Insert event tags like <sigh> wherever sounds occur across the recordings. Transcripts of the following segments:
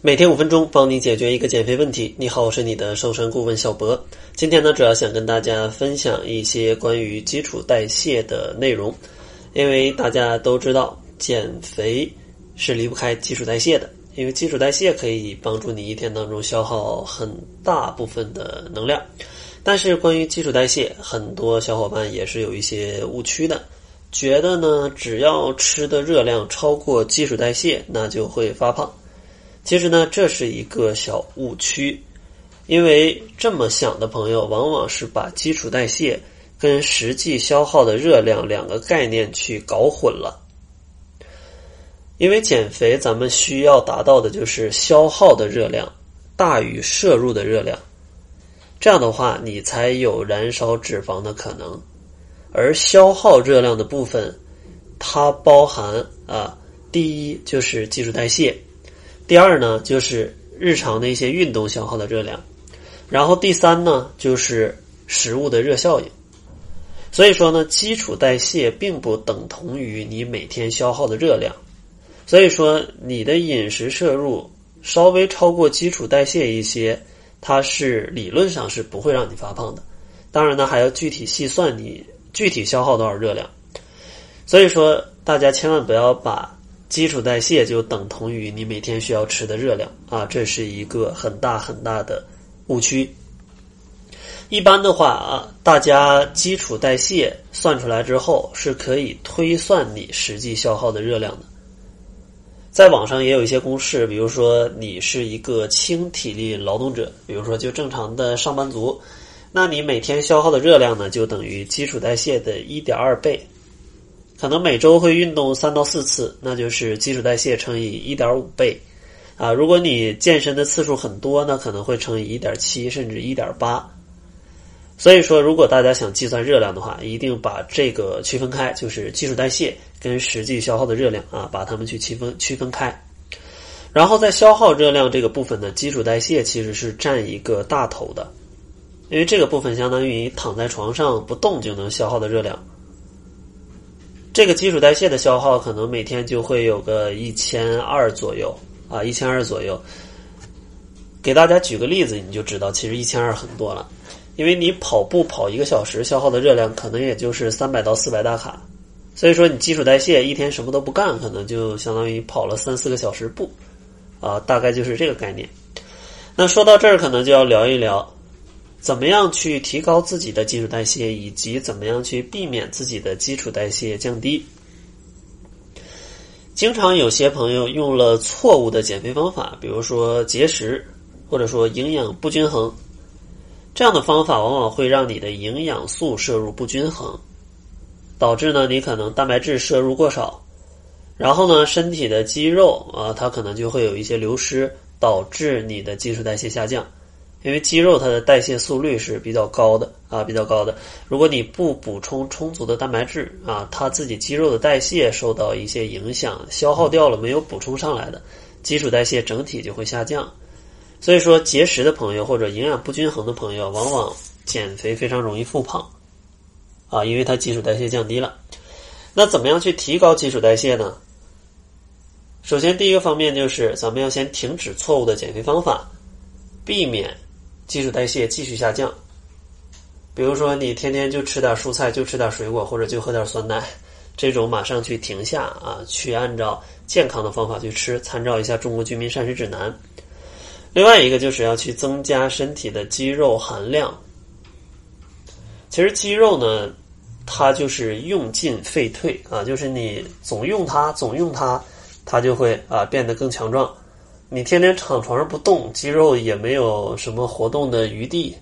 每天五分钟，帮你解决一个减肥问题。你好，我是你的瘦身顾问小博。今天呢，主要想跟大家分享一些关于基础代谢的内容。因为大家都知道，减肥是离不开基础代谢的。因为基础代谢可以帮助你一天当中消耗很大部分的能量。但是关于基础代谢，很多小伙伴也是有一些误区的，觉得呢，只要吃的热量超过基础代谢，那就会发胖。其实呢，这是一个小误区，因为这么想的朋友，往往是把基础代谢跟实际消耗的热量两个概念去搞混了。因为减肥，咱们需要达到的就是消耗的热量大于摄入的热量，这样的话，你才有燃烧脂肪的可能。而消耗热量的部分，它包含啊，第一就是基础代谢。第二呢，就是日常的一些运动消耗的热量，然后第三呢，就是食物的热效应。所以说呢，基础代谢并不等同于你每天消耗的热量。所以说，你的饮食摄入稍微超过基础代谢一些，它是理论上是不会让你发胖的。当然呢，还要具体细算你具体消耗多少热量。所以说，大家千万不要把。基础代谢就等同于你每天需要吃的热量啊，这是一个很大很大的误区。一般的话啊，大家基础代谢算出来之后是可以推算你实际消耗的热量的。在网上也有一些公式，比如说你是一个轻体力劳动者，比如说就正常的上班族，那你每天消耗的热量呢，就等于基础代谢的一点二倍。可能每周会运动三到四次，那就是基础代谢乘以一点五倍，啊，如果你健身的次数很多，那可能会乘以一点七甚至一点八。所以说，如果大家想计算热量的话，一定把这个区分开，就是基础代谢跟实际消耗的热量啊，把它们去区分区分开。然后在消耗热量这个部分呢，基础代谢其实是占一个大头的，因为这个部分相当于躺在床上不动就能消耗的热量。这个基础代谢的消耗可能每天就会有个一千二左右啊，一千二左右。给大家举个例子，你就知道其实一千二很多了，因为你跑步跑一个小时消耗的热量可能也就是三百到四百大卡，所以说你基础代谢一天什么都不干，可能就相当于跑了三四个小时步啊，大概就是这个概念。那说到这儿，可能就要聊一聊。怎么样去提高自己的基础代谢，以及怎么样去避免自己的基础代谢降低？经常有些朋友用了错误的减肥方法，比如说节食，或者说营养不均衡，这样的方法往往会让你的营养素摄入不均衡，导致呢你可能蛋白质摄入过少，然后呢身体的肌肉啊它可能就会有一些流失，导致你的基础代谢下降。因为肌肉它的代谢速率是比较高的啊，比较高的。如果你不补充充足的蛋白质啊，它自己肌肉的代谢受到一些影响，消耗掉了，没有补充上来的，基础代谢整体就会下降。所以说，节食的朋友或者营养不均衡的朋友，往往减肥非常容易复胖啊，因为它基础代谢降低了。那怎么样去提高基础代谢呢？首先，第一个方面就是咱们要先停止错误的减肥方法，避免。基础代谢继续下降，比如说你天天就吃点蔬菜，就吃点水果，或者就喝点酸奶，这种马上去停下啊，去按照健康的方法去吃，参照一下《中国居民膳食指南》。另外一个就是要去增加身体的肌肉含量。其实肌肉呢，它就是用进废退啊，就是你总用它，总用它，它就会啊变得更强壮。你天天躺床上不动，肌肉也没有什么活动的余地，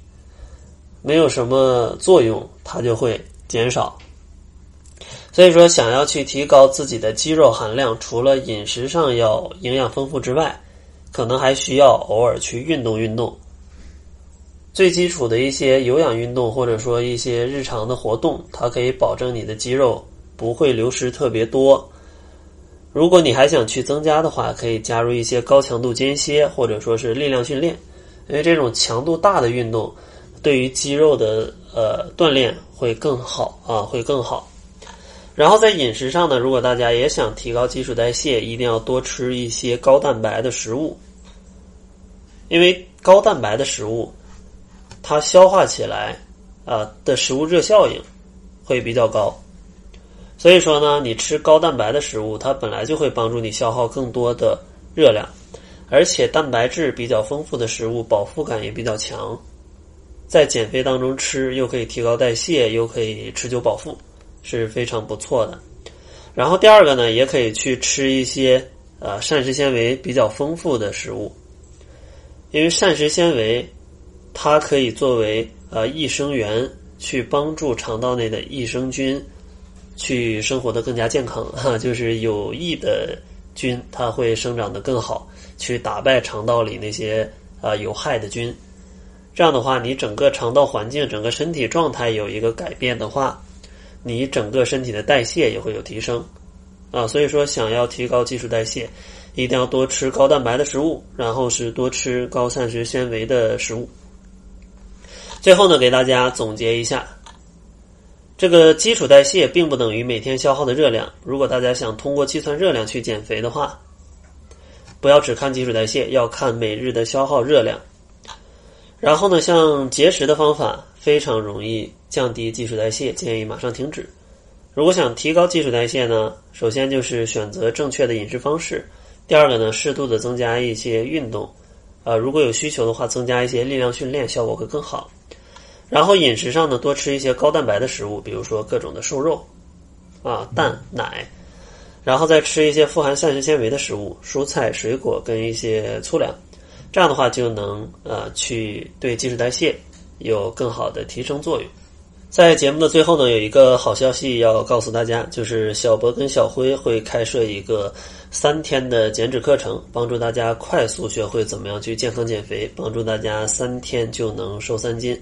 没有什么作用，它就会减少。所以说，想要去提高自己的肌肉含量，除了饮食上要营养丰富之外，可能还需要偶尔去运动运动。最基础的一些有氧运动，或者说一些日常的活动，它可以保证你的肌肉不会流失特别多。如果你还想去增加的话，可以加入一些高强度间歇或者说是力量训练，因为这种强度大的运动对于肌肉的呃锻炼会更好啊，会更好。然后在饮食上呢，如果大家也想提高基础代谢，一定要多吃一些高蛋白的食物因为高蛋白的食物，它消化起来啊的食物热效应会比较高，所以说呢，你吃高蛋白的食物，它本来就会帮助你消耗更多的热量，而且蛋白质比较丰富的食物，饱腹感也比较强，在减肥当中吃又可以提高代谢，又可以持久饱腹，是非常不错的。然后第二个呢，也可以去吃一些呃膳食纤维比较丰富的食物。因为膳食纤维，它可以作为呃益生元，去帮助肠道内的益生菌去生活的更加健康 <laughs> 哈，就是有益的菌，它会生长的更好，去打败肠道里那些啊有害的菌。这样的话，你整个肠道环境、整个身体状态有一个改变的话，你整个身体的代谢也会有提升啊。所以说，想要提高基础代谢。一定要多吃高蛋白的食物，然后是多吃高膳食纤维的食物。最后呢，给大家总结一下，这个基础代谢并不等于每天消耗的热量。如果大家想通过计算热量去减肥的话，不要只看基础代谢，要看每日的消耗热量。然后呢，像节食的方法非常容易降低基础代谢，建议马上停止。如果想提高基础代谢呢，首先就是选择正确的饮食方式。第二个呢，适度的增加一些运动，呃，如果有需求的话，增加一些力量训练，效果会更好。然后饮食上呢，多吃一些高蛋白的食物，比如说各种的瘦肉，啊，蛋奶，然后再吃一些富含膳食纤维的食物，蔬菜、水果跟一些粗粮，这样的话就能呃去对基础代谢有更好的提升作用。在节目的最后呢，有一个好消息要告诉大家，就是小博跟小辉会开设一个三天的减脂课程，帮助大家快速学会怎么样去健康减肥，帮助大家三天就能瘦三斤。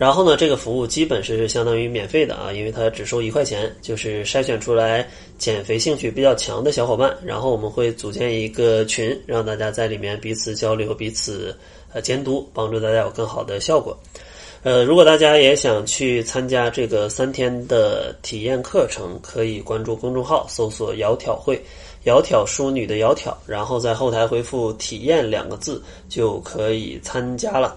然后呢，这个服务基本是相当于免费的啊，因为它只收一块钱，就是筛选出来减肥兴趣比较强的小伙伴，然后我们会组建一个群，让大家在里面彼此交流、彼此呃监督，帮助大家有更好的效果。呃，如果大家也想去参加这个三天的体验课程，可以关注公众号，搜索“窈窕会”，窈窕淑女的窈窕，然后在后台回复“体验”两个字，就可以参加了。